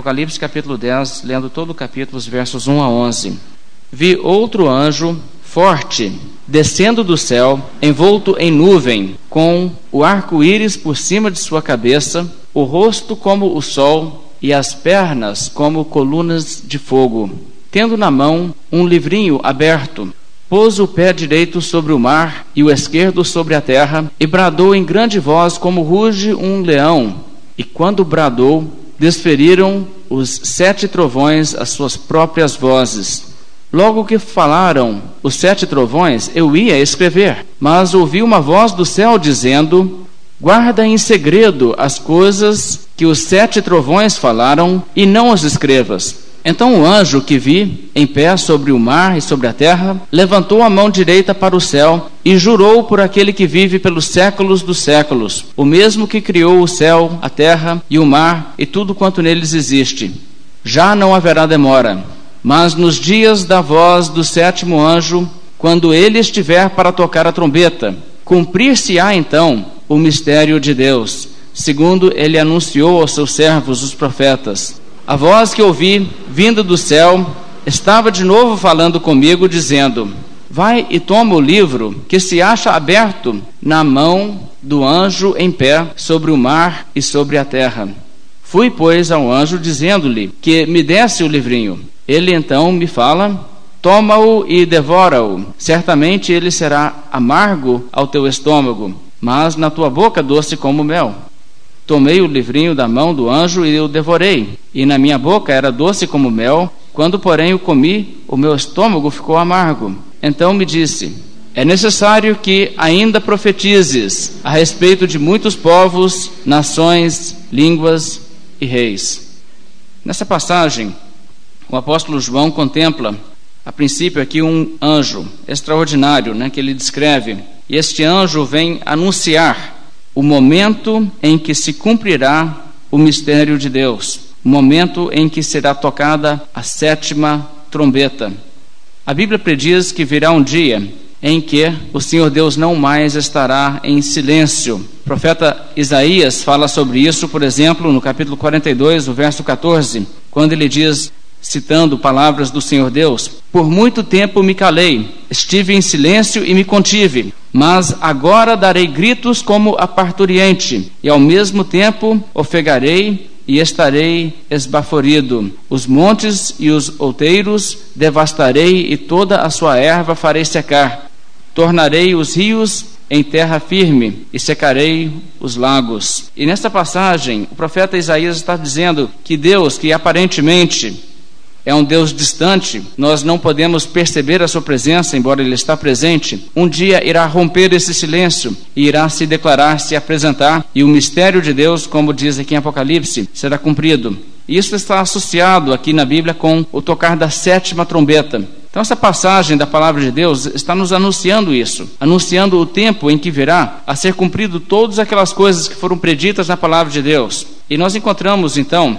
Apocalipse capítulo 10, lendo todo o capítulo, os versos 1 a 11. Vi outro anjo forte descendo do céu, envolto em nuvem, com o arco-íris por cima de sua cabeça, o rosto como o sol e as pernas como colunas de fogo. Tendo na mão um livrinho aberto, pôs o pé direito sobre o mar e o esquerdo sobre a terra, e bradou em grande voz como ruge um leão. E quando bradou, desferiram os sete trovões as suas próprias vozes. Logo que falaram os sete trovões, eu ia escrever, mas ouvi uma voz do céu dizendo: Guarda em segredo as coisas que os sete trovões falaram e não as escrevas. Então o anjo que vi, em pé sobre o mar e sobre a terra, levantou a mão direita para o céu e jurou por aquele que vive pelos séculos dos séculos, o mesmo que criou o céu, a terra e o mar e tudo quanto neles existe. Já não haverá demora, mas nos dias da voz do sétimo anjo, quando ele estiver para tocar a trombeta, cumprir-se-á então o mistério de Deus, segundo ele anunciou aos seus servos, os profetas. A voz que ouvi, vindo do céu, estava de novo falando comigo, dizendo: Vai e toma o livro que se acha aberto na mão do anjo em pé sobre o mar e sobre a terra. Fui, pois, ao anjo, dizendo-lhe que me desse o livrinho. Ele então me fala: Toma-o e devora-o. Certamente ele será amargo ao teu estômago, mas na tua boca doce como mel. Tomei o livrinho da mão do anjo e o devorei, e na minha boca era doce como mel. Quando, porém, o comi, o meu estômago ficou amargo. Então me disse: É necessário que ainda profetizes a respeito de muitos povos, nações, línguas e reis. Nessa passagem, o apóstolo João contempla, a princípio, aqui um anjo extraordinário, né, que ele descreve. E este anjo vem anunciar o momento em que se cumprirá o mistério de Deus, o momento em que será tocada a sétima trombeta. A Bíblia prediz que virá um dia em que o Senhor Deus não mais estará em silêncio. O profeta Isaías fala sobre isso, por exemplo, no capítulo 42, o verso 14, quando ele diz: citando palavras do Senhor Deus: Por muito tempo me calei, estive em silêncio e me contive, mas agora darei gritos como a parturiente, e ao mesmo tempo ofegarei e estarei esbaforido. Os montes e os outeiros devastarei, e toda a sua erva farei secar. Tornarei os rios em terra firme e secarei os lagos. E nesta passagem, o profeta Isaías está dizendo que Deus, que aparentemente é um Deus distante, nós não podemos perceber a sua presença, embora ele está presente. Um dia irá romper esse silêncio e irá se declarar, se apresentar, e o mistério de Deus, como diz aqui em Apocalipse, será cumprido. Isso está associado aqui na Bíblia com o tocar da sétima trombeta. Então, essa passagem da palavra de Deus está nos anunciando isso, anunciando o tempo em que virá a ser cumprido todas aquelas coisas que foram preditas na palavra de Deus. E nós encontramos, então,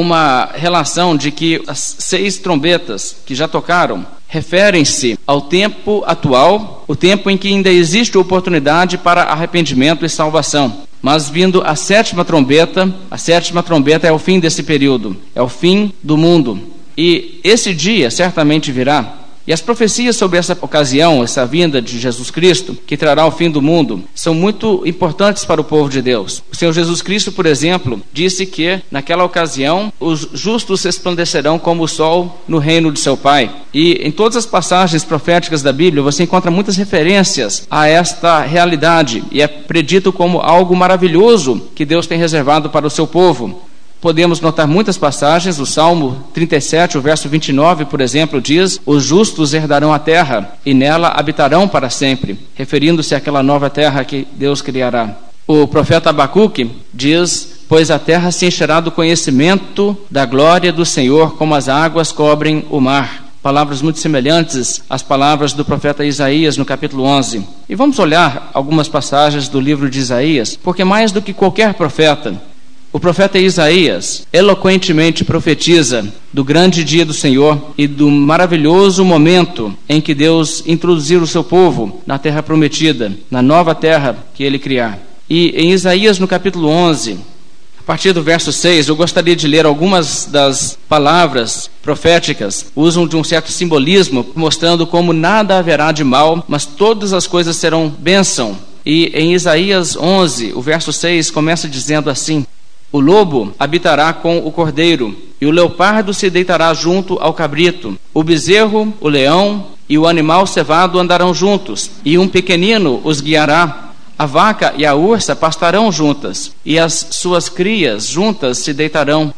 uma relação de que as seis trombetas que já tocaram referem-se ao tempo atual, o tempo em que ainda existe oportunidade para arrependimento e salvação. Mas vindo a sétima trombeta, a sétima trombeta é o fim desse período, é o fim do mundo. E esse dia certamente virá e as profecias sobre essa ocasião, essa vinda de Jesus Cristo, que trará o fim do mundo, são muito importantes para o povo de Deus. O Senhor Jesus Cristo, por exemplo, disse que naquela ocasião os justos resplandecerão como o sol no reino de seu Pai. E em todas as passagens proféticas da Bíblia você encontra muitas referências a esta realidade e é predito como algo maravilhoso que Deus tem reservado para o seu povo podemos notar muitas passagens. O Salmo 37, o verso 29, por exemplo, diz: Os justos herdarão a terra e nela habitarão para sempre, referindo-se àquela nova terra que Deus criará. O profeta Abacuque diz: Pois a terra se encherá do conhecimento da glória do Senhor, como as águas cobrem o mar. Palavras muito semelhantes às palavras do profeta Isaías no capítulo 11. E vamos olhar algumas passagens do livro de Isaías, porque mais do que qualquer profeta, o profeta Isaías eloquentemente profetiza do grande dia do Senhor e do maravilhoso momento em que Deus introduzir o seu povo na terra prometida, na nova terra que ele criar. E em Isaías, no capítulo 11, a partir do verso 6, eu gostaria de ler algumas das palavras proféticas. Usam de um certo simbolismo, mostrando como nada haverá de mal, mas todas as coisas serão bênção. E em Isaías 11, o verso 6 começa dizendo assim: O lobo habitará com o cordeiro, e o leopardo se deitará junto ao cabrito. O bezerro, o leão e o animal cevado andarão juntos, e um pequenino os guiará. A vaca e a ursa pastarão juntas, e as suas crias juntas se deitarão.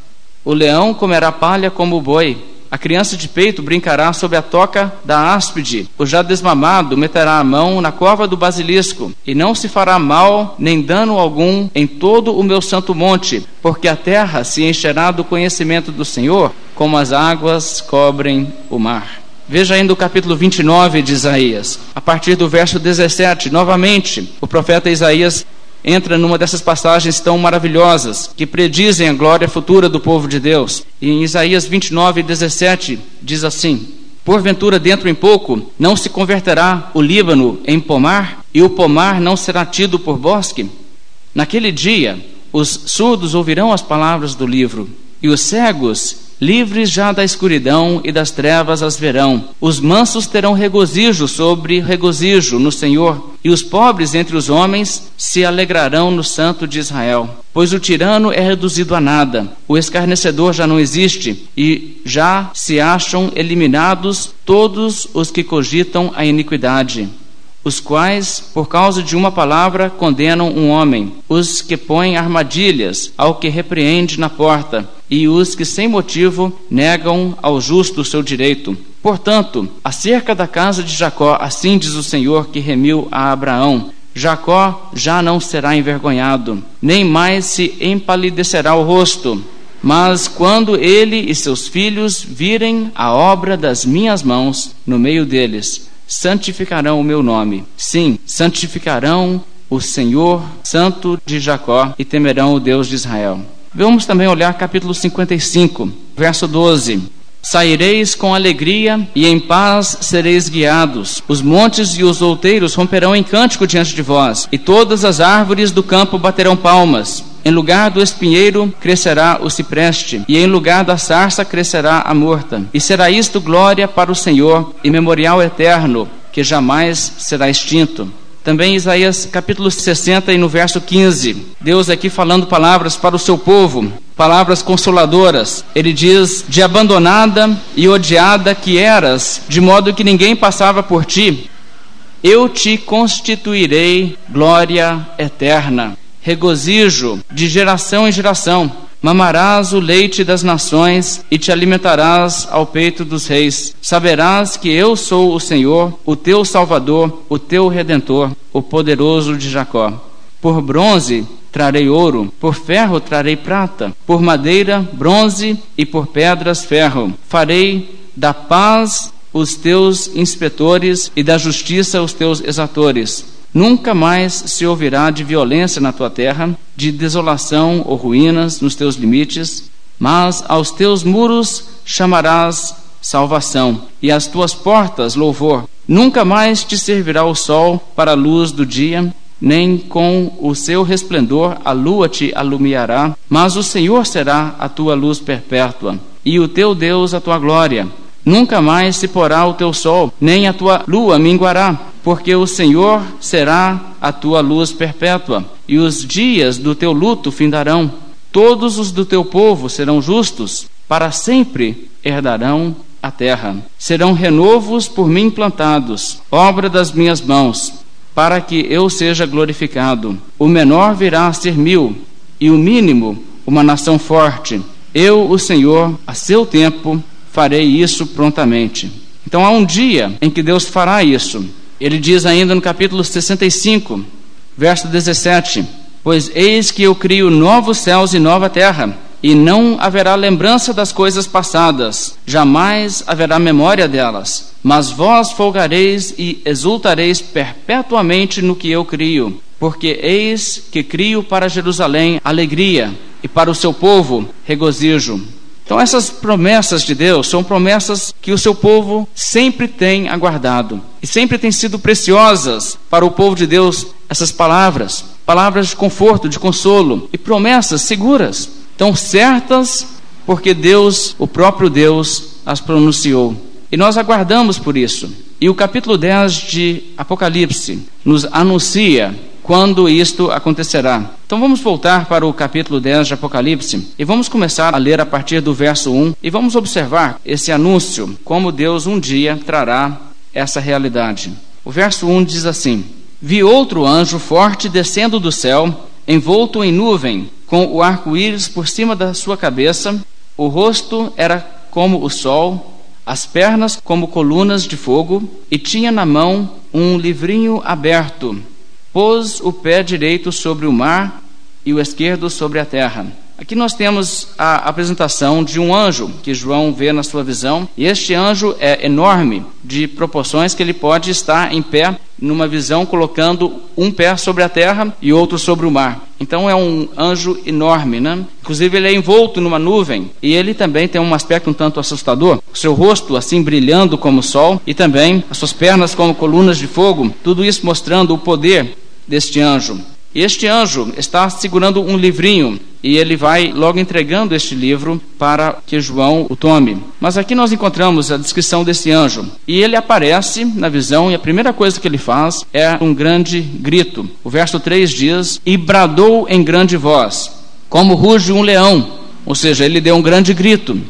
O leão comerá palha como o boi. A criança de peito brincará sob a toca da áspide. O já desmamado meterá a mão na cova do basilisco, e não se fará mal nem dano algum em todo o meu santo monte, porque a terra se encherá do conhecimento do Senhor, como as águas cobrem o mar. Veja ainda o capítulo 29 de Isaías. A partir do verso 17, novamente, o profeta Isaías entra numa dessas passagens tão maravilhosas que predizem a glória futura do povo de Deus. E em Isaías 29, 17, diz assim: Porventura, dentro em pouco, não se converterá o Líbano em pomar, e o pomar não será tido por bosque? Naquele dia, os surdos ouvirão as palavras do livro, e os cegos Livres já da escuridão e das trevas as verão. Os mansos terão regozijo sobre regozijo no Senhor, e os pobres entre os homens se alegrarão no Santo de Israel. Pois o tirano é reduzido a nada, o escarnecedor já não existe, e já se acham eliminados todos os que cogitam a iniquidade os quais, por causa de uma palavra, condenam um homem, os que põem armadilhas ao que repreende na porta, e os que sem motivo negam ao justo o seu direito. Portanto, acerca da casa de Jacó, assim diz o Senhor que remiu a Abraão: Jacó já não será envergonhado, nem mais se empalidecerá o rosto. Mas quando ele e seus filhos virem a obra das minhas mãos no meio deles, santificarão o meu nome. Sim, santificarão o Senhor Santo de Jacó e temerão o Deus de Israel. Vamos também olhar capítulo 55, verso 12. Saireis com alegria e em paz sereis guiados. Os montes e os outeiros romperão em cântico diante de vós, e todas as árvores do campo baterão palmas. Em lugar do espinheiro crescerá o cipreste, e em lugar da sarça crescerá a morta. E será isto glória para o Senhor e memorial eterno, que jamais será extinto. Também Isaías capítulo 60 e no verso 15. Deus aqui falando palavras para o seu povo, palavras consoladoras. Ele diz: De abandonada e odiada que eras, de modo que ninguém passava por ti, eu te constituirei glória eterna regozijo de geração em geração. Mamarás o leite das nações e te alimentarás ao peito dos reis. Saberás que eu sou o Senhor, o teu Salvador, o teu Redentor, o poderoso de Jacó. Por bronze trarei ouro, por ferro trarei prata, por madeira, bronze e por pedras, ferro. Farei da paz os teus inspetores e da justiça os teus exatores Nunca mais se ouvirá de violência na tua terra, de desolação ou ruínas nos teus limites, mas aos teus muros chamarás salvação, e às tuas portas louvor. Nunca mais te servirá o sol para a luz do dia, nem com o seu resplendor a lua te alumiará, mas o Senhor será a tua luz perpétua, e o teu Deus a tua glória. Nunca mais se porá o teu sol, nem a tua lua minguará, porque o Senhor será a tua luz perpétua, e os dias do teu luto findarão. Todos os do teu povo serão justos, para sempre herdarão a terra. Serão renovos por mim plantados, obra das minhas mãos, para que eu seja glorificado. O menor virá a ser mil, e o mínimo uma nação forte. Eu, o Senhor, a seu tempo, farei isso prontamente. Então há um dia em que Deus fará isso. Ele diz ainda no capítulo 65, verso 17: Pois eis que eu crio novos céus e nova terra, e não haverá lembrança das coisas passadas, jamais haverá memória delas. Mas vós folgareis e exultareis perpetuamente no que eu crio, porque eis que crio para Jerusalém alegria, e para o seu povo regozijo. Então, essas promessas de Deus são promessas que o seu povo sempre tem aguardado e sempre têm sido preciosas para o povo de Deus essas palavras. palavras de conforto, de consolo e promessas seguras, tão certas porque Deus, o próprio Deus, as pronunciou. E nós aguardamos por isso. E o capítulo 10 de Apocalipse nos anuncia quando isto acontecerá. Então vamos voltar para o capítulo 10 de Apocalipse e vamos começar a ler a partir do verso 1 e vamos observar esse anúncio, como Deus um dia trará essa realidade. O verso 1 diz assim: Vi outro anjo forte descendo do céu, envolto em nuvem, com o arco-íris por cima da sua cabeça, o rosto era como o sol, as pernas como colunas de fogo, e tinha na mão um livrinho aberto pôs o pé direito sobre o mar e o esquerdo sobre a terra. Aqui nós temos a apresentação de um anjo que João vê na sua visão, e este anjo é enorme, de proporções que ele pode estar em pé numa visão colocando um pé sobre a terra e outro sobre o mar. Então é um anjo enorme, né? Inclusive ele é envolto numa nuvem e ele também tem um aspecto um tanto assustador. O seu rosto assim brilhando como o sol e também as suas pernas como colunas de fogo, tudo isso mostrando o poder deste anjo. Este anjo está segurando um livrinho e ele vai logo entregando este livro para que João o tome. Mas aqui nós encontramos a descrição desse anjo. E ele aparece na visão e a primeira coisa que ele faz é um grande grito. O verso 3 diz: E bradou em grande voz, como ruge um leão. Ou seja, ele deu um grande grito.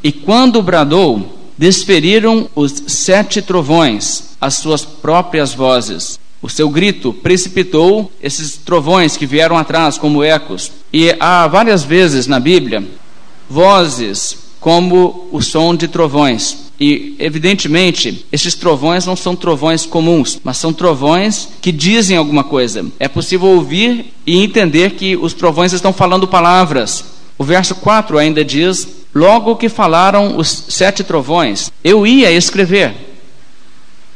E quando bradou, desferiram os sete trovões as suas próprias vozes o seu grito precipitou esses trovões que vieram atrás como ecos. E há várias vezes na Bíblia vozes como o som de trovões. E, evidentemente, esses trovões não são trovões comuns, mas são trovões que dizem alguma coisa. É possível ouvir e entender que os trovões estão falando palavras. O verso 4 ainda diz: Logo que falaram os sete trovões, eu ia escrever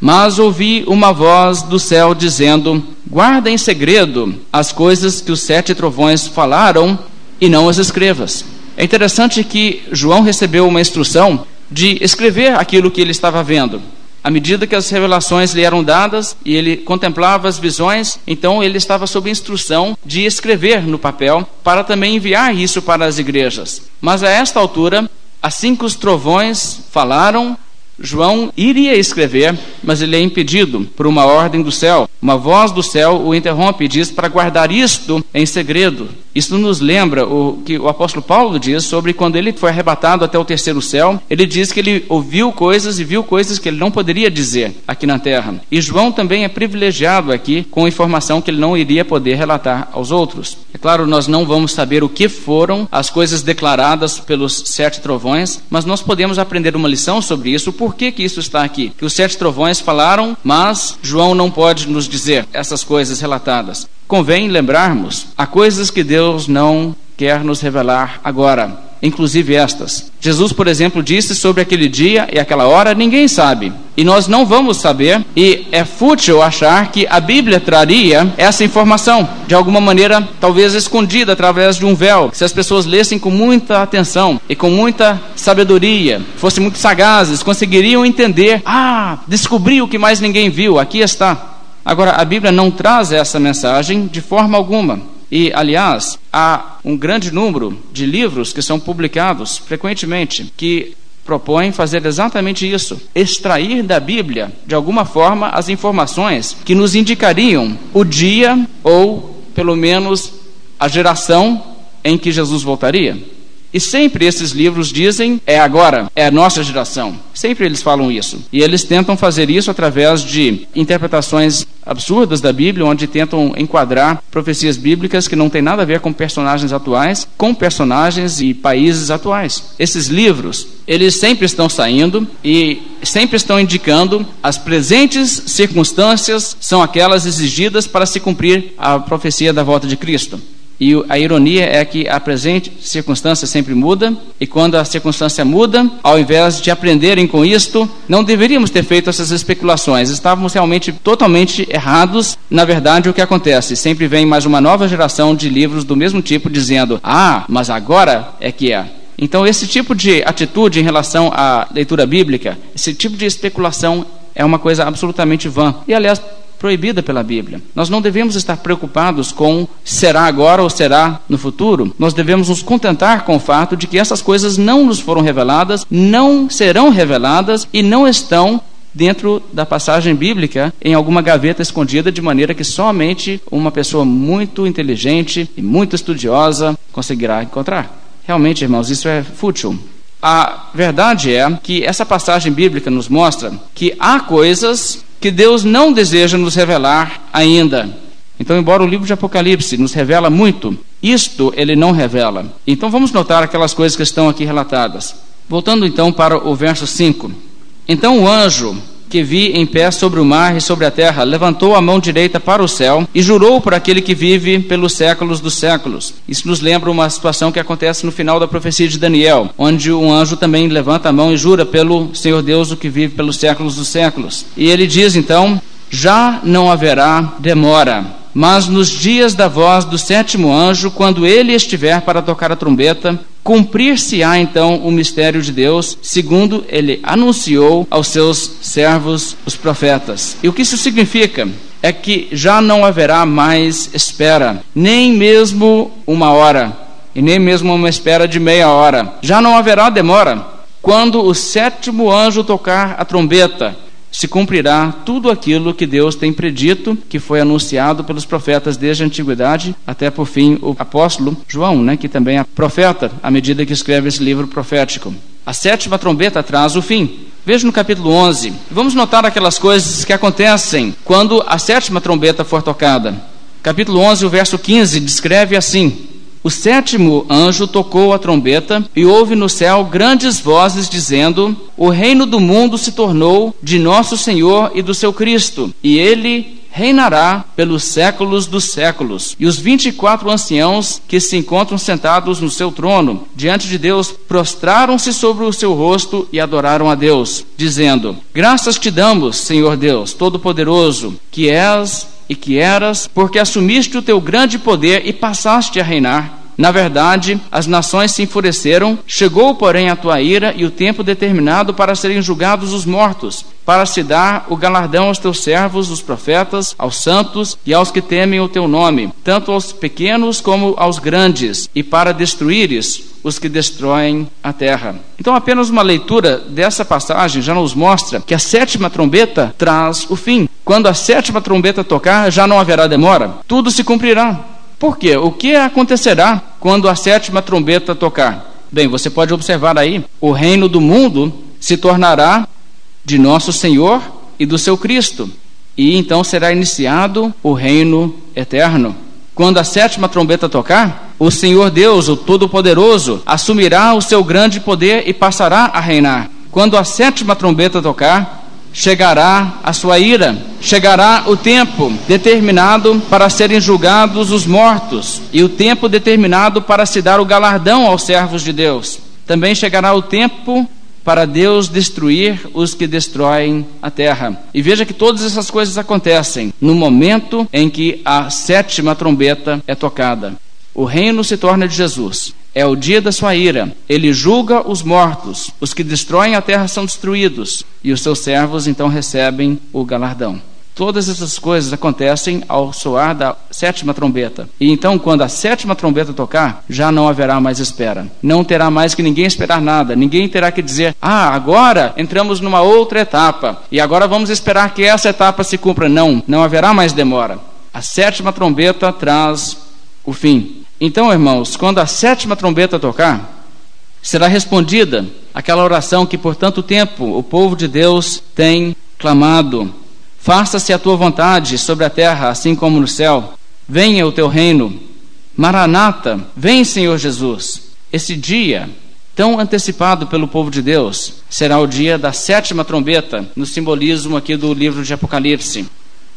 mas ouvi uma voz do céu dizendo: Guarda em segredo as coisas que os sete trovões falaram e não as escrevas. É interessante que João recebeu uma instrução de escrever aquilo que ele estava vendo. À medida que as revelações lhe eram dadas e ele contemplava as visões, então ele estava sob instrução de escrever no papel para também enviar isso para as igrejas. Mas a esta altura, assim que os trovões falaram, João iria escrever, mas ele é impedido por uma ordem do céu. Uma voz do céu o interrompe e diz para guardar isto em segredo. Isso nos lembra o que o apóstolo Paulo diz sobre quando ele foi arrebatado até o terceiro céu. Ele diz que ele ouviu coisas e viu coisas que ele não poderia dizer aqui na terra. E João também é privilegiado aqui com informação que ele não iria poder relatar aos outros. É claro, nós não vamos saber o que foram as coisas declaradas pelos sete trovões, mas nós podemos aprender uma lição sobre isso por que, que isso está aqui? Que os sete trovões falaram, mas João não pode nos dizer essas coisas relatadas. Convém lembrarmos há coisas que Deus não quer nos revelar agora inclusive estas. Jesus, por exemplo, disse sobre aquele dia e aquela hora, ninguém sabe. E nós não vamos saber, e é fútil achar que a Bíblia traria essa informação, de alguma maneira, talvez escondida através de um véu. Se as pessoas lessem com muita atenção e com muita sabedoria, fossem muito sagazes, conseguiriam entender: ah, descobri o que mais ninguém viu, aqui está. Agora, a Bíblia não traz essa mensagem de forma alguma. E, aliás, há um grande número de livros que são publicados frequentemente que propõem fazer exatamente isso: extrair da Bíblia, de alguma forma, as informações que nos indicariam o dia ou, pelo menos, a geração em que Jesus voltaria. E sempre esses livros dizem é agora, é a nossa geração. Sempre eles falam isso. E eles tentam fazer isso através de interpretações absurdas da Bíblia, onde tentam enquadrar profecias bíblicas que não têm nada a ver com personagens atuais, com personagens e países atuais. Esses livros, eles sempre estão saindo e sempre estão indicando as presentes circunstâncias são aquelas exigidas para se cumprir a profecia da volta de Cristo. E a ironia é que a presente circunstância sempre muda, e quando a circunstância muda, ao invés de aprenderem com isto, não deveríamos ter feito essas especulações. Estávamos realmente totalmente errados. Na verdade, o que acontece? Sempre vem mais uma nova geração de livros do mesmo tipo dizendo: "Ah, mas agora é que é". Então, esse tipo de atitude em relação à leitura bíblica, esse tipo de especulação é uma coisa absolutamente vã. E aliás, proibida pela Bíblia. Nós não devemos estar preocupados com será agora ou será no futuro. Nós devemos nos contentar com o fato de que essas coisas não nos foram reveladas, não serão reveladas e não estão dentro da passagem bíblica em alguma gaveta escondida, de maneira que somente uma pessoa muito inteligente e muito estudiosa conseguirá encontrar. Realmente, irmãos, isso é fútil. A verdade é que essa passagem bíblica nos mostra que há coisas que Deus não deseja nos revelar ainda. Então, embora o livro de Apocalipse nos revela muito, isto ele não revela. Então, vamos notar aquelas coisas que estão aqui relatadas. Voltando então para o verso 5. Então o anjo que vi em pé sobre o mar e sobre a terra, levantou a mão direita para o céu e jurou por aquele que vive pelos séculos dos séculos. Isso nos lembra uma situação que acontece no final da profecia de Daniel, onde um anjo também levanta a mão e jura pelo Senhor Deus, o que vive pelos séculos dos séculos. E ele diz então: Já não haverá demora mas nos dias da voz do sétimo anjo, quando ele estiver para tocar a trombeta, cumprir-se-á então o mistério de Deus, segundo ele anunciou aos seus servos, os profetas. E o que isso significa? É que já não haverá mais espera, nem mesmo uma hora, e nem mesmo uma espera de meia hora. Já não haverá demora. Quando o sétimo anjo tocar a trombeta, se cumprirá tudo aquilo que Deus tem predito, que foi anunciado pelos profetas desde a antiguidade até por fim o apóstolo João, né, que também é profeta à medida que escreve esse livro profético. A sétima trombeta traz o fim. Veja no capítulo 11. Vamos notar aquelas coisas que acontecem quando a sétima trombeta for tocada. Capítulo 11, o verso 15 descreve assim: o sétimo anjo tocou a trombeta e houve no céu grandes vozes dizendo: O reino do mundo se tornou de nosso Senhor e do seu Cristo, e ele reinará pelos séculos dos séculos. E os vinte e quatro anciãos que se encontram sentados no seu trono, diante de Deus, prostraram-se sobre o seu rosto e adoraram a Deus, dizendo: Graças te damos, Senhor Deus, Todo-Poderoso, que és e que eras, porque assumiste o teu grande poder e passaste a reinar. Na verdade, as nações se enfureceram, chegou, porém, a tua ira e o tempo determinado para serem julgados os mortos, para se dar o galardão aos teus servos, os profetas, aos santos e aos que temem o teu nome, tanto aos pequenos como aos grandes, e para destruíres os que destroem a terra. Então, apenas uma leitura dessa passagem já nos mostra que a sétima trombeta traz o fim. Quando a sétima trombeta tocar, já não haverá demora, tudo se cumprirá. Por quê? O que acontecerá quando a sétima trombeta tocar? Bem, você pode observar aí, o reino do mundo se tornará de nosso Senhor e do seu Cristo, e então será iniciado o reino eterno. Quando a sétima trombeta tocar, o Senhor Deus, o Todo-Poderoso, assumirá o seu grande poder e passará a reinar. Quando a sétima trombeta tocar, chegará a sua ira, chegará o tempo determinado para serem julgados os mortos e o tempo determinado para se dar o galardão aos servos de Deus. Também chegará o tempo para Deus destruir os que destroem a terra. E veja que todas essas coisas acontecem no momento em que a sétima trombeta é tocada. O reino se torna de Jesus. É o dia da sua ira. Ele julga os mortos. Os que destroem a terra são destruídos. E os seus servos então recebem o galardão. Todas essas coisas acontecem ao soar da sétima trombeta. E então, quando a sétima trombeta tocar, já não haverá mais espera. Não terá mais que ninguém esperar nada. Ninguém terá que dizer: Ah, agora entramos numa outra etapa. E agora vamos esperar que essa etapa se cumpra. Não, não haverá mais demora. A sétima trombeta traz o fim. Então, irmãos, quando a sétima trombeta tocar, será respondida aquela oração que por tanto tempo o povo de Deus tem clamado: Faça-se a tua vontade sobre a terra, assim como no céu. Venha o teu reino. Maranata, vem, Senhor Jesus. Esse dia, tão antecipado pelo povo de Deus, será o dia da sétima trombeta, no simbolismo aqui do livro de Apocalipse.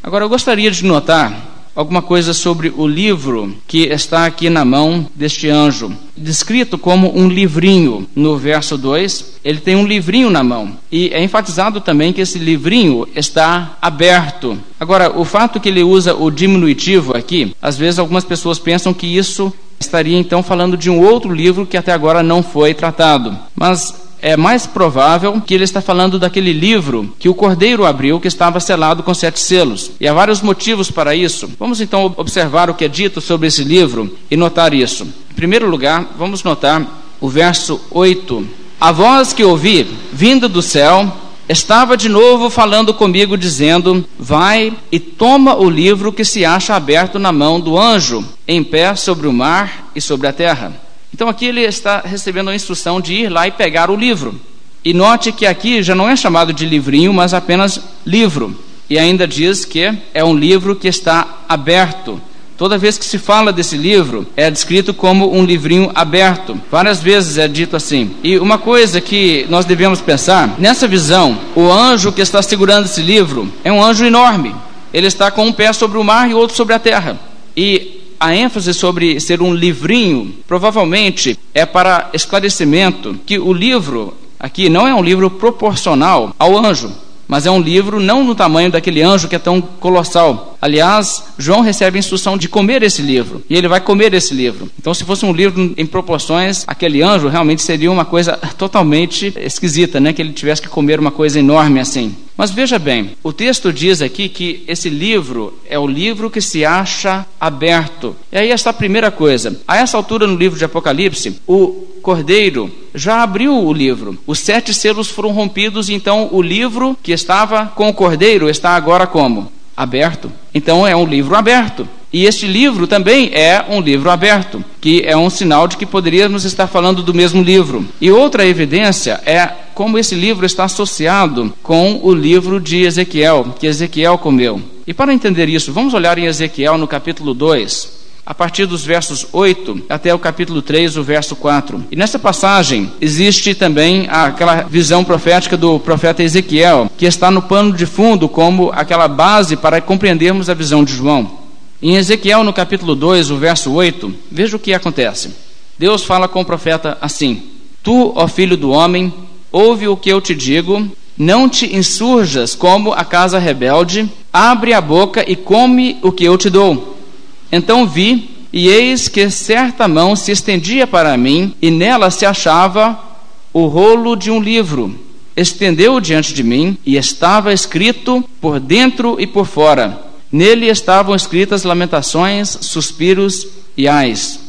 Agora, eu gostaria de notar alguma coisa sobre o livro que está aqui na mão deste anjo. Descrito como um livrinho no verso 2, ele tem um livrinho na mão. E é enfatizado também que esse livrinho está aberto. Agora, o fato que ele usa o diminutivo aqui, às vezes algumas pessoas pensam que isso estaria então falando de um outro livro que até agora não foi tratado. Mas é mais provável que ele está falando daquele livro que o cordeiro abriu, que estava selado com sete selos. E há vários motivos para isso. Vamos então observar o que é dito sobre esse livro e notar isso. Em primeiro lugar, vamos notar o verso 8. A voz que ouvi, vinda do céu, estava de novo falando comigo, dizendo: Vai e toma o livro que se acha aberto na mão do anjo, em pé sobre o mar e sobre a terra. Então aqui ele está recebendo a instrução de ir lá e pegar o livro. E note que aqui já não é chamado de livrinho, mas apenas livro. E ainda diz que é um livro que está aberto. Toda vez que se fala desse livro, é descrito como um livrinho aberto. Várias vezes é dito assim. E uma coisa que nós devemos pensar, nessa visão, o anjo que está segurando esse livro é um anjo enorme. Ele está com um pé sobre o mar e outro sobre a terra. E a ênfase sobre ser um livrinho provavelmente é para esclarecimento que o livro aqui não é um livro proporcional ao anjo mas é um livro não no tamanho daquele anjo que é tão colossal. Aliás, João recebe a instrução de comer esse livro, e ele vai comer esse livro. Então, se fosse um livro em proporções, aquele anjo realmente seria uma coisa totalmente esquisita, né? Que ele tivesse que comer uma coisa enorme assim. Mas veja bem, o texto diz aqui que esse livro é o livro que se acha aberto. E aí esta primeira coisa. A essa altura no livro de Apocalipse, o cordeiro já abriu o livro. Os sete selos foram rompidos, então o livro que estava com o cordeiro está agora como? Aberto. Então é um livro aberto. E este livro também é um livro aberto, que é um sinal de que poderíamos estar falando do mesmo livro. E outra evidência é como esse livro está associado com o livro de Ezequiel, que Ezequiel comeu. E para entender isso, vamos olhar em Ezequiel no capítulo 2, a partir dos versos 8 até o capítulo 3, o verso 4. E nessa passagem existe também aquela visão profética do profeta Ezequiel, que está no pano de fundo como aquela base para compreendermos a visão de João. Em Ezequiel, no capítulo 2, o verso 8, veja o que acontece. Deus fala com o profeta assim: Tu, ó filho do homem, Ouve o que eu te digo, não te insurjas como a casa rebelde, abre a boca e come o que eu te dou. Então vi, e eis que certa mão se estendia para mim, e nela se achava o rolo de um livro. Estendeu diante de mim, e estava escrito por dentro e por fora. Nele estavam escritas lamentações, suspiros e ais.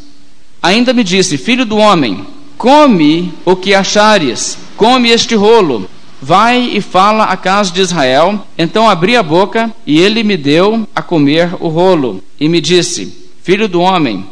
Ainda me disse: Filho do homem, come o que achares Come este rolo. Vai e fala à casa de Israel. Então abri a boca e ele me deu a comer o rolo. E me disse: Filho do homem,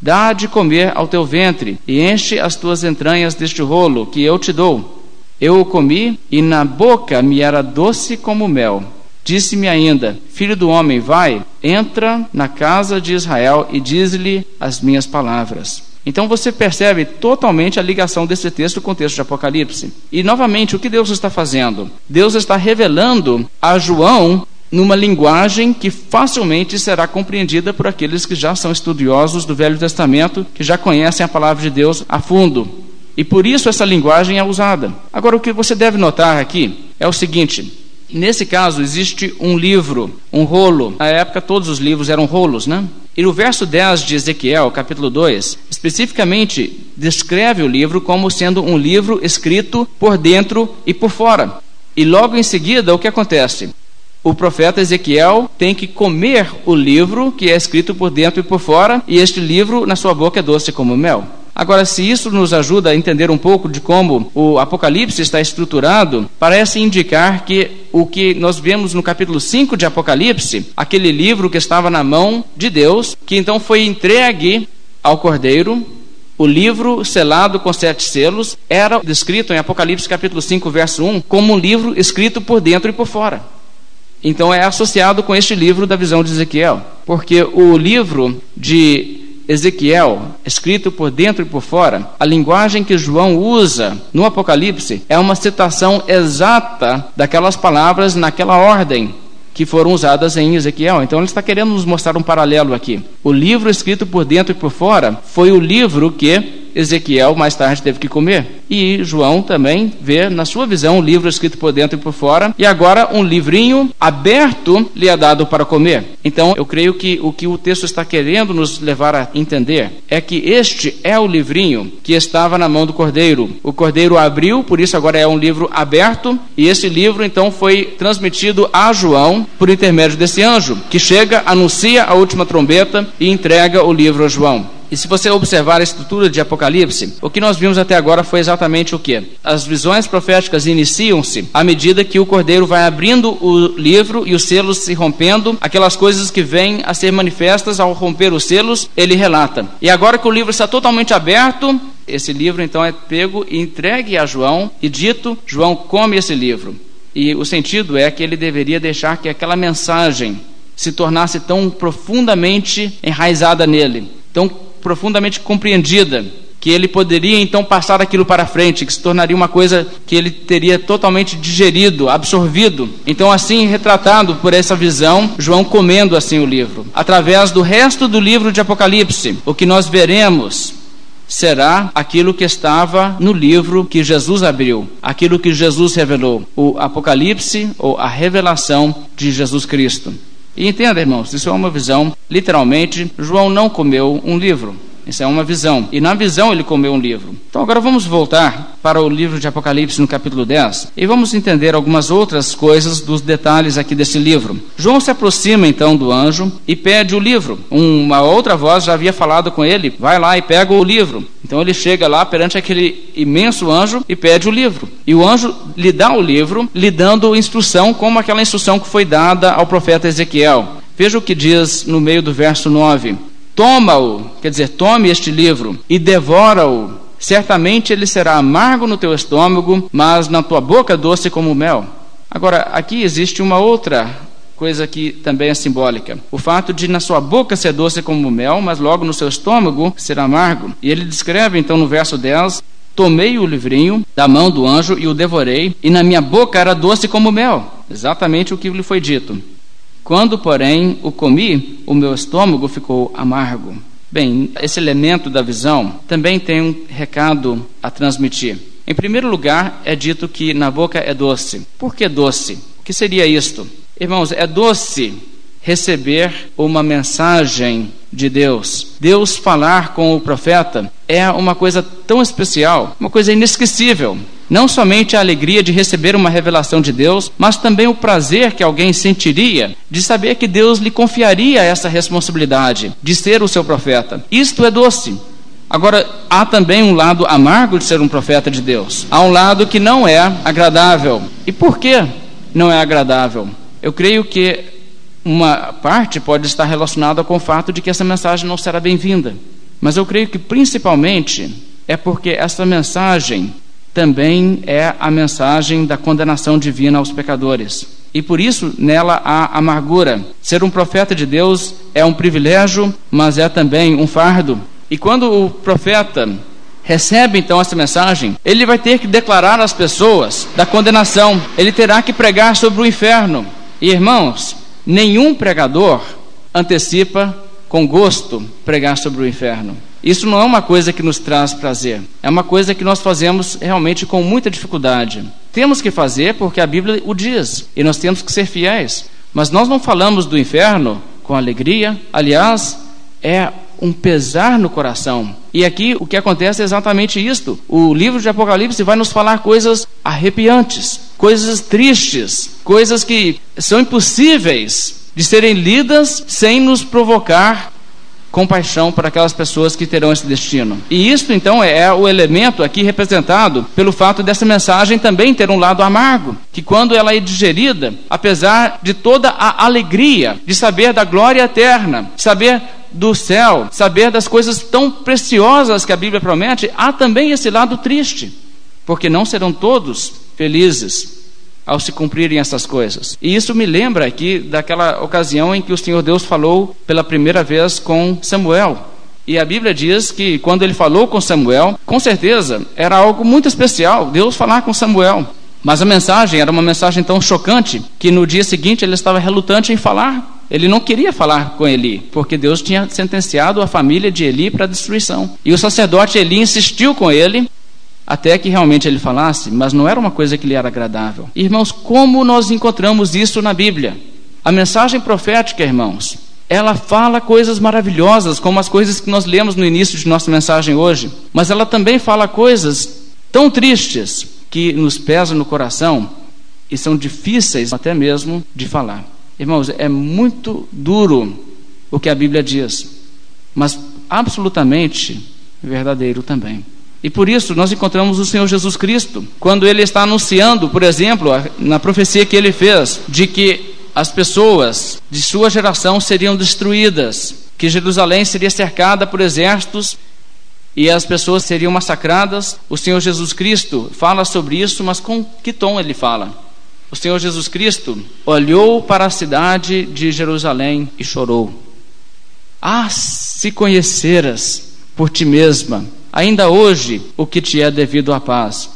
dá de comer ao teu ventre e enche as tuas entranhas deste rolo que eu te dou. Eu o comi e na boca me era doce como mel. Disse-me ainda: Filho do homem, vai, entra na casa de Israel e diz-lhe as minhas palavras. Então você percebe totalmente a ligação desse texto com o texto de Apocalipse. E novamente, o que Deus está fazendo? Deus está revelando a João numa linguagem que facilmente será compreendida por aqueles que já são estudiosos do Velho Testamento, que já conhecem a palavra de Deus a fundo. E por isso essa linguagem é usada. Agora, o que você deve notar aqui é o seguinte: Nesse caso, existe um livro, um rolo. Na época, todos os livros eram rolos, né? E no verso 10 de Ezequiel, capítulo 2, especificamente descreve o livro como sendo um livro escrito por dentro e por fora. E logo em seguida, o que acontece? O profeta Ezequiel tem que comer o livro que é escrito por dentro e por fora, e este livro na sua boca é doce como mel. Agora, se isso nos ajuda a entender um pouco de como o Apocalipse está estruturado, parece indicar que o que nós vemos no capítulo 5 de Apocalipse, aquele livro que estava na mão de Deus, que então foi entregue ao Cordeiro, o livro selado com sete selos, era descrito em Apocalipse capítulo 5, verso 1, como um livro escrito por dentro e por fora. Então é associado com este livro da visão de Ezequiel, porque o livro de Ezequiel, escrito por dentro e por fora, a linguagem que João usa no Apocalipse é uma citação exata daquelas palavras naquela ordem que foram usadas em Ezequiel. Então ele está querendo nos mostrar um paralelo aqui. O livro escrito por dentro e por fora foi o livro que Ezequiel mais tarde teve que comer. E João também vê, na sua visão, um livro escrito por dentro e por fora, e agora um livrinho aberto lhe é dado para comer. Então, eu creio que o que o texto está querendo nos levar a entender é que este é o livrinho que estava na mão do cordeiro. O cordeiro abriu, por isso agora é um livro aberto, e esse livro então foi transmitido a João por intermédio desse anjo, que chega, anuncia a última trombeta e entrega o livro a João. E se você observar a estrutura de Apocalipse, o que nós vimos até agora foi exatamente o que? As visões proféticas iniciam-se à medida que o cordeiro vai abrindo o livro e os selos se rompendo, aquelas coisas que vêm a ser manifestas ao romper os selos, ele relata. E agora que o livro está totalmente aberto, esse livro então é pego e entregue a João e dito: João come esse livro. E o sentido é que ele deveria deixar que aquela mensagem se tornasse tão profundamente enraizada nele, tão profundamente compreendida, que ele poderia então passar aquilo para frente, que se tornaria uma coisa que ele teria totalmente digerido, absorvido. Então, assim, retratado por essa visão, João comendo assim o livro. Através do resto do livro de Apocalipse, o que nós veremos será aquilo que estava no livro que Jesus abriu, aquilo que Jesus revelou, o Apocalipse ou a revelação de Jesus Cristo. E entenda, irmãos, isso é uma visão. Literalmente, João não comeu um livro. Isso é uma visão. E na visão ele comeu um livro. Então agora vamos voltar para o livro de Apocalipse no capítulo 10 e vamos entender algumas outras coisas dos detalhes aqui desse livro. João se aproxima então do anjo e pede o livro. Uma outra voz já havia falado com ele: vai lá e pega o livro. Então ele chega lá perante aquele imenso anjo e pede o livro. E o anjo lhe dá o livro, lhe dando instrução, como aquela instrução que foi dada ao profeta Ezequiel. Veja o que diz no meio do verso 9: Toma-o, quer dizer, tome este livro e devora-o. Certamente ele será amargo no teu estômago, mas na tua boca doce como mel. Agora, aqui existe uma outra coisa que também é simbólica. O fato de na sua boca ser doce como mel, mas logo no seu estômago ser amargo. E ele descreve então no verso 10: Tomei o livrinho da mão do anjo e o devorei, e na minha boca era doce como mel. Exatamente o que lhe foi dito. Quando, porém, o comi, o meu estômago ficou amargo. Bem, esse elemento da visão também tem um recado a transmitir. Em primeiro lugar, é dito que na boca é doce. Por que doce? O que seria isto? Irmãos, é doce receber uma mensagem de Deus. Deus falar com o profeta é uma coisa tão especial, uma coisa inesquecível. Não somente a alegria de receber uma revelação de Deus, mas também o prazer que alguém sentiria de saber que Deus lhe confiaria essa responsabilidade de ser o seu profeta. Isto é doce. Agora, há também um lado amargo de ser um profeta de Deus. Há um lado que não é agradável. E por que não é agradável? Eu creio que uma parte pode estar relacionada com o fato de que essa mensagem não será bem-vinda. Mas eu creio que principalmente é porque essa mensagem também é a mensagem da condenação divina aos pecadores. E por isso nela há amargura. Ser um profeta de Deus é um privilégio, mas é também um fardo. E quando o profeta recebe então essa mensagem, ele vai ter que declarar às pessoas da condenação, ele terá que pregar sobre o inferno. E irmãos, nenhum pregador antecipa com gosto pregar sobre o inferno. Isso não é uma coisa que nos traz prazer, é uma coisa que nós fazemos realmente com muita dificuldade. Temos que fazer porque a Bíblia o diz e nós temos que ser fiéis. Mas nós não falamos do inferno com alegria, aliás, é um pesar no coração. E aqui o que acontece é exatamente isto. O livro de Apocalipse vai nos falar coisas arrepiantes, coisas tristes, coisas que são impossíveis de serem lidas sem nos provocar compaixão para aquelas pessoas que terão esse destino. E isso então é o elemento aqui representado pelo fato dessa mensagem também ter um lado amargo, que quando ela é digerida, apesar de toda a alegria de saber da glória eterna, saber do céu, saber das coisas tão preciosas que a Bíblia promete, há também esse lado triste, porque não serão todos felizes ao se cumprirem essas coisas. E isso me lembra aqui daquela ocasião em que o Senhor Deus falou pela primeira vez com Samuel. E a Bíblia diz que quando ele falou com Samuel, com certeza era algo muito especial, Deus falar com Samuel. Mas a mensagem era uma mensagem tão chocante que no dia seguinte ele estava relutante em falar Ele não queria falar com Eli, porque Deus tinha sentenciado a família de Eli para destruição. E o sacerdote Eli insistiu com ele até que realmente ele falasse, mas não era uma coisa que lhe era agradável. Irmãos, como nós encontramos isso na Bíblia? A mensagem profética, irmãos, ela fala coisas maravilhosas, como as coisas que nós lemos no início de nossa mensagem hoje, mas ela também fala coisas tão tristes que nos pesam no coração e são difíceis até mesmo de falar. Irmãos, é muito duro o que a Bíblia diz, mas absolutamente verdadeiro também. E por isso nós encontramos o Senhor Jesus Cristo, quando ele está anunciando, por exemplo, na profecia que ele fez, de que as pessoas de sua geração seriam destruídas, que Jerusalém seria cercada por exércitos e as pessoas seriam massacradas. O Senhor Jesus Cristo fala sobre isso, mas com que tom ele fala? O Senhor Jesus Cristo olhou para a cidade de Jerusalém e chorou. Ah, se conheceras por ti mesma ainda hoje o que te é devido à paz.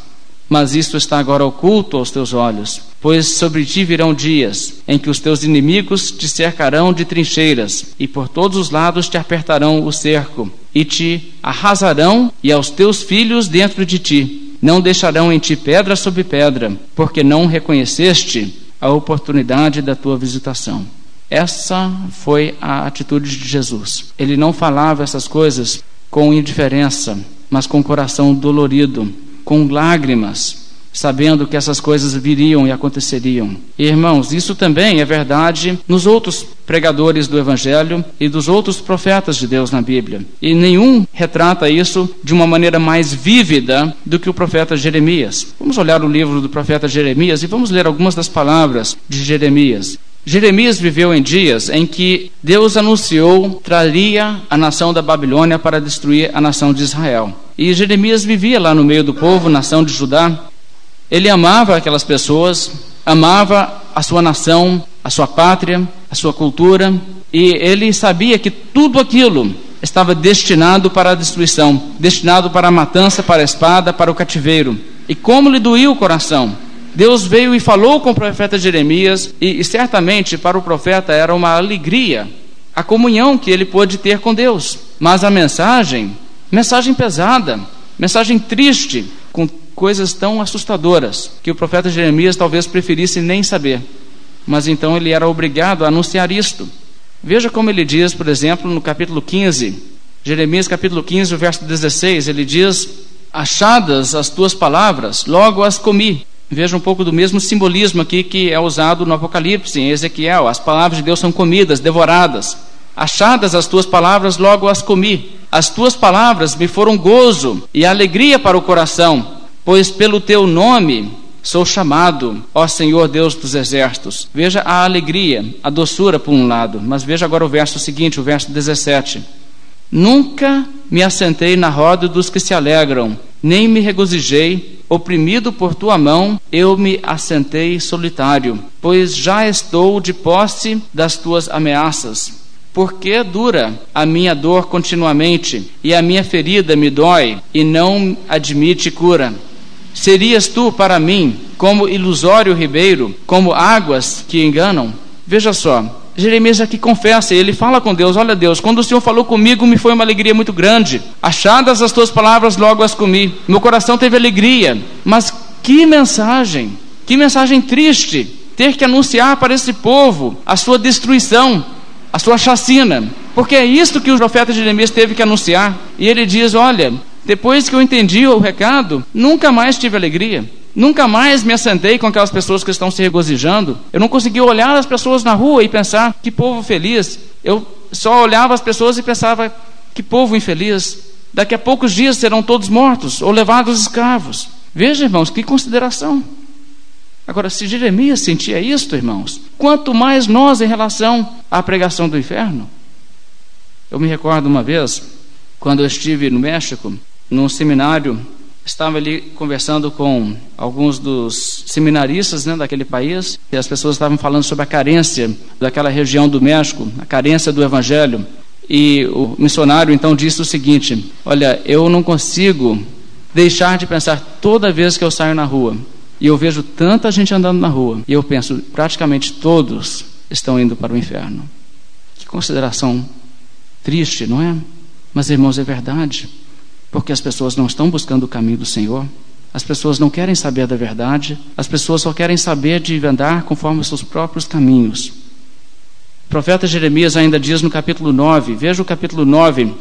Mas isto está agora oculto aos teus olhos, pois sobre ti virão dias em que os teus inimigos te cercarão de trincheiras, e por todos os lados te apertarão o cerco, e te arrasarão, e aos teus filhos dentro de ti. Não deixarão em ti pedra sobre pedra, porque não reconheceste a oportunidade da tua visitação. Essa foi a atitude de Jesus. Ele não falava essas coisas com indiferença, mas com coração dolorido, com lágrimas, sabendo que essas coisas viriam e aconteceriam. E, irmãos, isso também é verdade nos outros pregadores do Evangelho e dos outros profetas de Deus na Bíblia. E nenhum retrata isso de uma maneira mais vívida do que o profeta Jeremias. Vamos olhar o livro do profeta Jeremias e vamos ler algumas das palavras de Jeremias. Jeremias viveu em dias em que Deus anunciou traria a nação da Babilônia para destruir a nação de Israel. E Jeremias vivia lá no meio do povo, nação de Judá. Ele amava aquelas pessoas, amava a sua nação, a sua pátria, a sua cultura, e ele sabia que tudo aquilo estava destinado para a destruição, destinado para a matança, para a espada, para o cativeiro. E como lhe doía o coração Deus veio e falou com o profeta Jeremias, e, e, certamente para o profeta era uma alegria a comunhão que ele pôde ter com Deus. Mas a mensagem, mensagem pesada, mensagem triste, com coisas tão assustadoras, que o profeta Jeremias talvez preferisse nem saber. Mas então ele era obrigado a anunciar isto. Veja como ele diz, por exemplo, no capítulo 15, Jeremias capítulo 15, verso 16, ele diz: Achadas as tuas palavras, logo as comi Veja um pouco do mesmo simbolismo aqui que é usado no Apocalipse, em Ezequiel. As palavras de Deus são comidas, devoradas. Achadas as tuas palavras, logo as comi. As tuas palavras me foram gozo e alegria para o coração, pois pelo teu nome sou chamado, ó Senhor Deus dos exércitos. Veja a alegria, a doçura por um lado, mas veja agora o verso seguinte, o verso 17. Nunca me assentei na roda dos que se alegram, nem me regozijei Oprimido por tua mão, eu me assentei solitário, pois já estou de posse das tuas ameaças. Porque dura a minha dor continuamente, e a minha ferida me dói e não admite cura. Serias tu para mim como ilusório ribeiro, como águas que enganam? Veja só, Jeremias aqui confessa, ele fala com Deus: Olha, Deus, quando o Senhor falou comigo, me foi uma alegria muito grande. Achadas as tuas palavras, logo as comi. Meu coração teve alegria. Mas que mensagem, que mensagem triste ter que anunciar para esse povo a sua destruição, a sua chacina. Porque é isto que o profeta Jeremias teve que anunciar. E ele diz: Olha, depois que eu entendi o recado, nunca mais tive alegria. Nunca mais me assentei com aquelas pessoas que estão se regozijando. Eu não conseguia olhar as pessoas na rua e pensar que povo feliz. Eu só olhava as pessoas e pensava que povo infeliz. Daqui a poucos dias serão todos mortos ou levados escravos. Veja, irmãos, que consideração. Agora, se Jeremias sentia isto, irmãos, quanto mais nós em relação à pregação do inferno. Eu me recordo uma vez, quando eu estive no México, num seminário estava ali conversando com alguns dos seminaristas né, daquele país e as pessoas estavam falando sobre a carência daquela região do México, a carência do Evangelho. E o missionário então disse o seguinte: Olha, eu não consigo deixar de pensar toda vez que eu saio na rua e eu vejo tanta gente andando na rua e eu penso, praticamente todos estão indo para o inferno. consideração triste, não é? Mas, irmãos, é verdade, porque as pessoas não estão buscando o caminho do Senhor. As pessoas não querem saber da verdade, as pessoas só querem saber de andar conforme os seus próprios caminhos. O profeta Jeremias ainda diz no capítulo 9, veja o capítulo 9,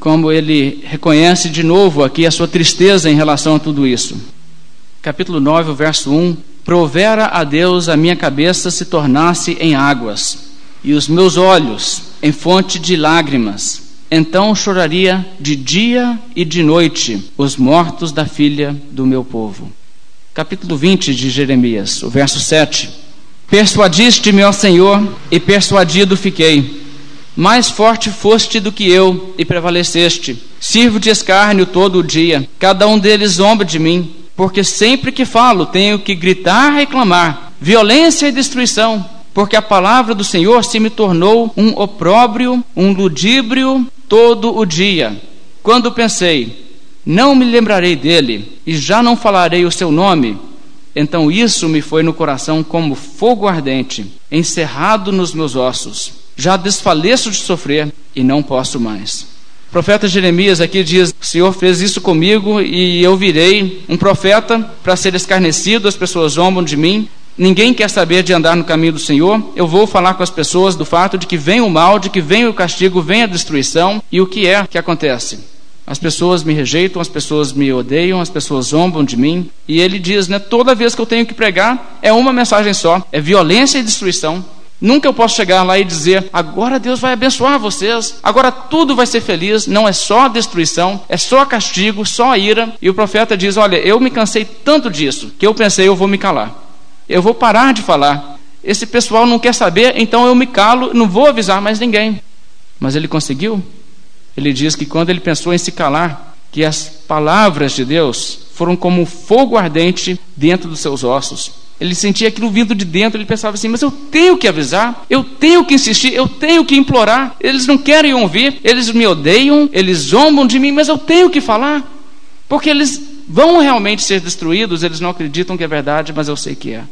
como ele reconhece de novo aqui a sua tristeza em relação a tudo isso. Capítulo 9, verso 1: Provera a Deus a minha cabeça se tornasse em águas, e os meus olhos em fonte de lágrimas então choraria de dia e de noite os mortos da filha do meu povo. Capítulo 20 de Jeremias, o verso 7. Persuadiste-me, ó Senhor, e persuadido fiquei. Mais forte foste do que eu e prevaleceste. Sirvo de escárnio todo o dia. Cada um deles zomba de mim, porque sempre que falo tenho que gritar e clamar. Violência e destruição, porque a palavra do Senhor se me tornou um opróbrio, um ludíbrio todo o dia. Quando pensei, não me lembrarei dele e já não falarei o seu nome, então isso me foi no coração como fogo ardente, encerrado nos meus ossos. Já desfaleço de sofrer e não posso mais. O profeta Jeremias aqui diz: O Senhor fez isso comigo e eu virei um profeta para ser escarnecido, as pessoas zombam de mim, Ninguém quer saber de andar no caminho do Senhor. Eu vou falar com as pessoas do fato de que vem o mal, de que vem o castigo, vem a destruição. E o que é que acontece? As pessoas me rejeitam, as pessoas me odeiam, as pessoas zombam de mim. E ele diz, né, toda vez que eu tenho que pregar, é uma mensagem só: é violência e destruição. Nunca eu posso chegar lá e dizer, agora Deus vai abençoar vocês, agora tudo vai ser feliz. Não é só destruição, é só castigo, só ira. E o profeta diz: Olha, eu me cansei tanto disso que eu pensei, eu vou me calar. Eu vou parar de falar. Esse pessoal não quer saber, então eu me calo, não vou avisar mais ninguém. Mas ele conseguiu? Ele diz que quando ele pensou em se calar, que as palavras de Deus foram como um fogo ardente dentro dos seus ossos. Ele sentia aquilo vindo de dentro, ele pensava assim: mas eu tenho que avisar, eu tenho que insistir, eu tenho que implorar. Eles não querem ouvir, eles me odeiam, eles zombam de mim, mas eu tenho que falar, porque eles vão realmente ser destruídos, eles não acreditam que é verdade, mas eu sei que é.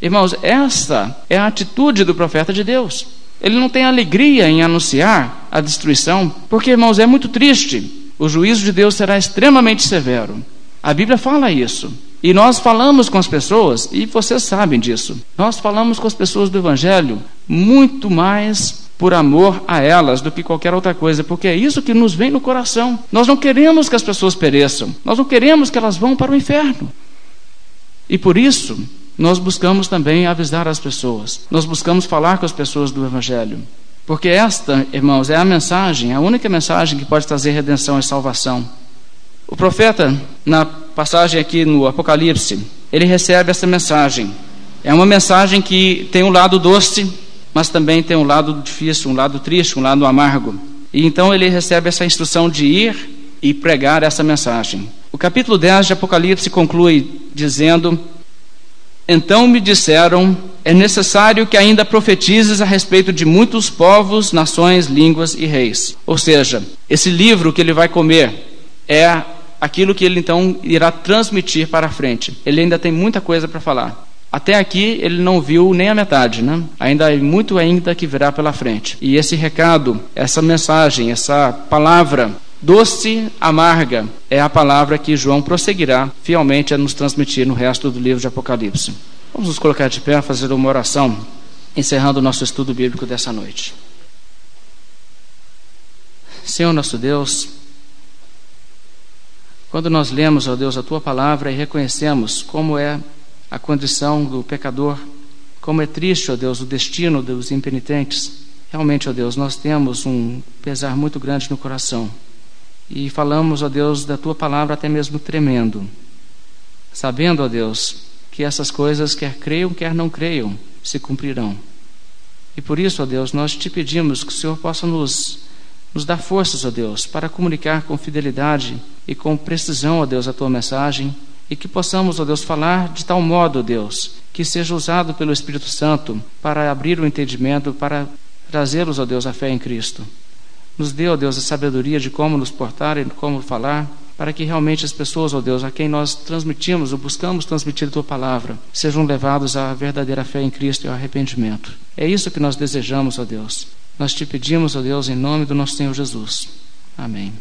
Irmãos, essa é a atitude do profeta de Deus. Ele não tem alegria em anunciar a destruição, porque, irmãos, é muito triste. O juízo de Deus será extremamente severo. A Bíblia fala isso. E nós falamos com as pessoas, e vocês sabem disso. Nós falamos com as pessoas do Evangelho muito mais por amor a elas do que qualquer outra coisa, porque é isso que nos vem no coração. Nós não queremos que as pessoas pereçam, nós não queremos que elas vão para o inferno. E por isso, nós buscamos também avisar as pessoas, nós buscamos falar com as pessoas do Evangelho. Porque esta, irmãos, é a mensagem, a única mensagem que pode trazer redenção e salvação. O profeta, na passagem aqui no Apocalipse, ele recebe essa mensagem. É uma mensagem que tem um lado doce, mas também tem um lado difícil, um lado triste, um lado amargo. E então ele recebe essa instrução de ir e pregar essa mensagem. O capítulo 10 de Apocalipse conclui dizendo: Então me disseram: é necessário que ainda profetizes a respeito de muitos povos, nações, línguas e reis. Ou seja, esse livro que ele vai comer é aquilo que ele então irá transmitir para frente. Ele ainda tem muita coisa para falar. Até aqui ele não viu nem a metade, né? Ainda muito ainda que virá pela frente. E esse recado, essa mensagem, essa palavra doce, amarga, é a palavra que João prosseguirá fielmente a nos transmitir no resto do livro de Apocalipse. Vamos nos colocar de pé, fazer uma oração, encerrando o nosso estudo bíblico dessa noite. Senhor nosso Deus, quando nós lemos, ó Deus, a tua palavra e reconhecemos como é a condição do pecador. Como é triste, ó Deus, o destino dos impenitentes. Realmente, ó Deus, nós temos um pesar muito grande no coração. E falamos, ó Deus, da tua palavra até mesmo tremendo. Sabendo, ó Deus, que essas coisas, quer creiam, quer não creiam, se cumprirão. E por isso, ó Deus, nós te pedimos que o Senhor possa nos, nos dar forças, ó Deus, para comunicar com fidelidade e com precisão, ó Deus, a tua mensagem e que possamos, ó Deus, falar de tal modo, Deus, que seja usado pelo Espírito Santo para abrir o entendimento, para trazê-los, ó Deus, à fé em Cristo. Nos dê, ó Deus, a sabedoria de como nos portar e como falar, para que realmente as pessoas, ó Deus, a quem nós transmitimos ou buscamos transmitir a tua palavra, sejam levados à verdadeira fé em Cristo e ao arrependimento. É isso que nós desejamos, ó Deus. Nós te pedimos, ó Deus, em nome do nosso Senhor Jesus. Amém.